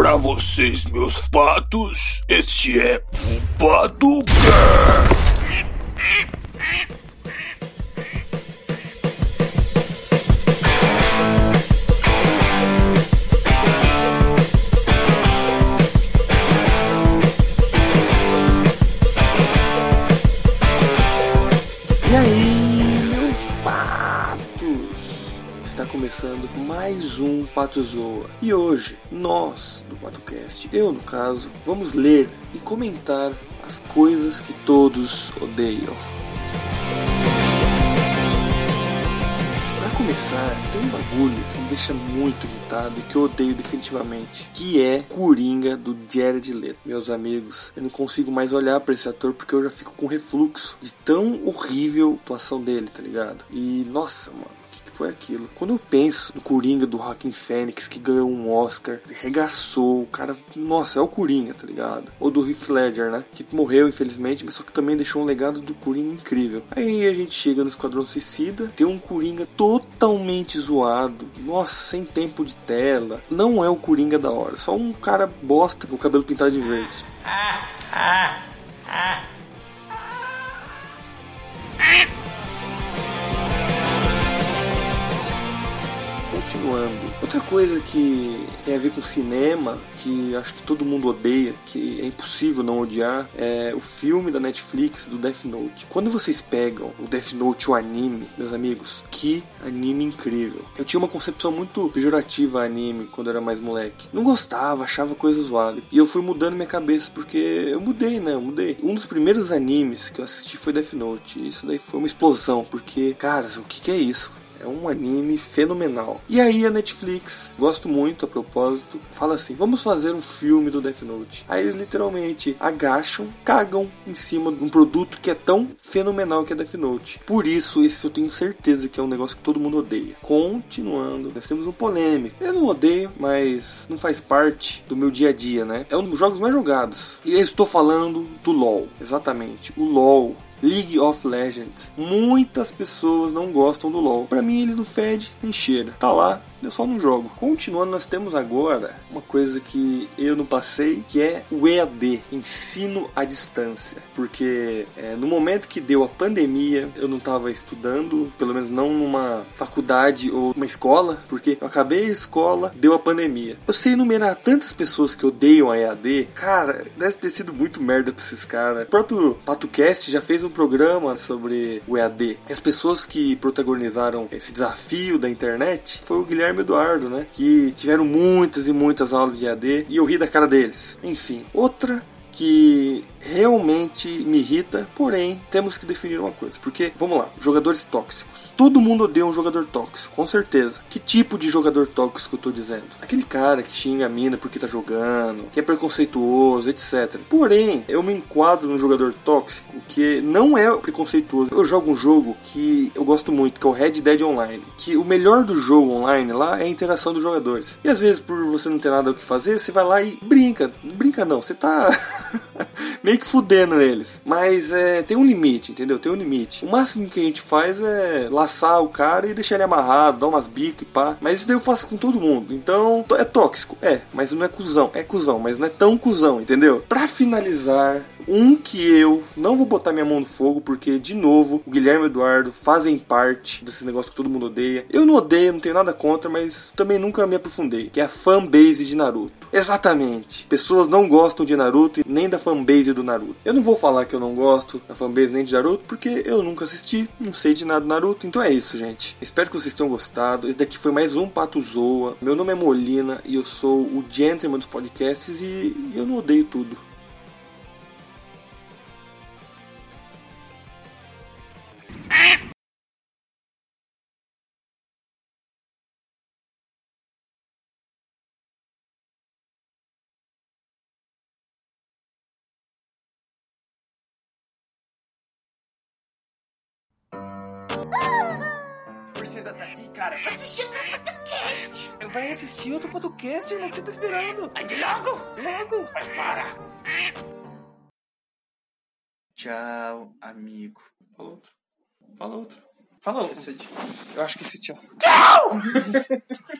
Pra vocês, meus patos, este é o PatoCast. Está começando mais um Pato Zoa. E hoje, nós do PatoCast, eu no caso, vamos ler e comentar as coisas que todos odeiam. Pra começar, tem um bagulho que me deixa muito irritado e que eu odeio definitivamente, que é Coringa do Jared Leto. Meus amigos, eu não consigo mais olhar pra esse ator porque eu já fico com refluxo de tão horrível a atuação dele, tá ligado? E nossa, mano, que foi aquilo? Quando eu penso no Coringa do Joaquin Phoenix que ganhou um Oscar, regaçou, o cara, nossa, é o Coringa, tá ligado? Ou do Heath Ledger, né? Que morreu infelizmente, mas só que também deixou um legado do Coringa incrível. Aí a gente chega no Esquadrão Suicida, tem um Coringa totalmente zoado, nossa, sem tempo de tela. Não é o Coringa da hora, só um cara bosta com o cabelo pintado de verde. Continuando. Outra coisa que tem a ver com cinema, que acho que todo mundo odeia, que é impossível não odiar, é o filme da Netflix do Death Note. Quando vocês pegam o Death Note, o anime, meus amigos, que anime incrível. Eu tinha uma concepção muito pejorativa a anime quando eu era mais moleque. Não gostava, achava coisas zoadas. E eu fui mudando minha cabeça porque eu mudei, né? Eu mudei. Um dos primeiros animes que eu assisti foi Death Note. E isso daí foi uma explosão, porque, caras, o que, que é isso? É um anime fenomenal. E aí a Netflix, gosto muito a propósito, fala assim: vamos fazer um filme do Death Note. Aí eles literalmente agacham, cagam em cima de um produto que é tão fenomenal que é Death Note. Por isso, esse eu tenho certeza que é um negócio que todo mundo odeia. Continuando, nós temos um polêmico. Eu não odeio, mas não faz parte do meu dia a dia, né? É um dos jogos mais jogados. E eu estou falando do LoL. Exatamente, o LoL. League of Legends. Muitas pessoas não gostam do LoL. Pra mim ele não fede nem cheira. Tá lá, eu só não jogo. Continuando, nós temos agora uma coisa que eu não passei, que é o EAD, ensino à distância. Porque é, no momento que deu a pandemia, eu não estava estudando, pelo menos não numa faculdade ou uma escola, porque eu acabei a escola, deu a pandemia. Eu sei enumerar tantas pessoas que odeiam a EAD, cara, deve ter sido muito merda pra esses caras. O próprio PatoCast já fez um programa sobre o EAD. As pessoas que protagonizaram esse desafio da internet foi o Guilherme Eduardo, né? Que tiveram muitas e muitas aulas de EAD e eu ri da cara deles. Enfim, outra que realmente me irrita, porém temos que definir uma coisa, porque vamos lá, jogadores tóxicos. Todo mundo odeia um jogador tóxico, com certeza. Que tipo de jogador tóxico eu tô dizendo? Aquele cara que xinga a mina porque tá jogando, que é preconceituoso, etc. Porém, eu me enquadro num jogador tóxico que não é preconceituoso. Eu jogo um jogo que eu gosto muito, que é o Red Dead Online, que o melhor do jogo online lá é a interação dos jogadores. E às vezes por você não ter nada o que fazer, você vai lá e brinca. Brinca não, você tá meio que fudendo eles. Mas é, tem um limite, entendeu? Tem um limite. O máximo que a gente faz é laçar o cara e deixar ele amarrado, dar umas bicas e pá. Mas isso daí eu faço com todo mundo. Então, é tóxico. É, mas não é cuzão. É cuzão, mas não é tão cuzão, entendeu? Pra finalizar, um que eu não vou botar minha mão no fogo, porque, de novo, o Guilherme e o Eduardo fazem parte desse negócio que todo mundo odeia. Eu não odeio, não tenho nada contra, mas também nunca me aprofundei, que é a fanbase de Naruto. Exatamente. Pessoas não gostam de Naruto e nem da fanbase do Naruto. Eu não vou falar que eu não gosto da fanbase nem de Naruto, porque eu nunca assisti, não sei de nada do Naruto. Então é isso, gente. Espero que vocês tenham gostado. Esse daqui foi mais um Pato Zoa. Meu nome é Molina e eu sou o gentleman dos podcasts e eu não odeio tudo. Você ainda tá aqui, cara? Assistiu o podcast. Vai assistir outro podcast, irmão, que você tá esperando. Aí logo. Logo. Vai, para. Tchau, amigo. Fala outro. Fala outro. Fala outro. Esse é difícil. Eu acho que esse tchau. Tchau!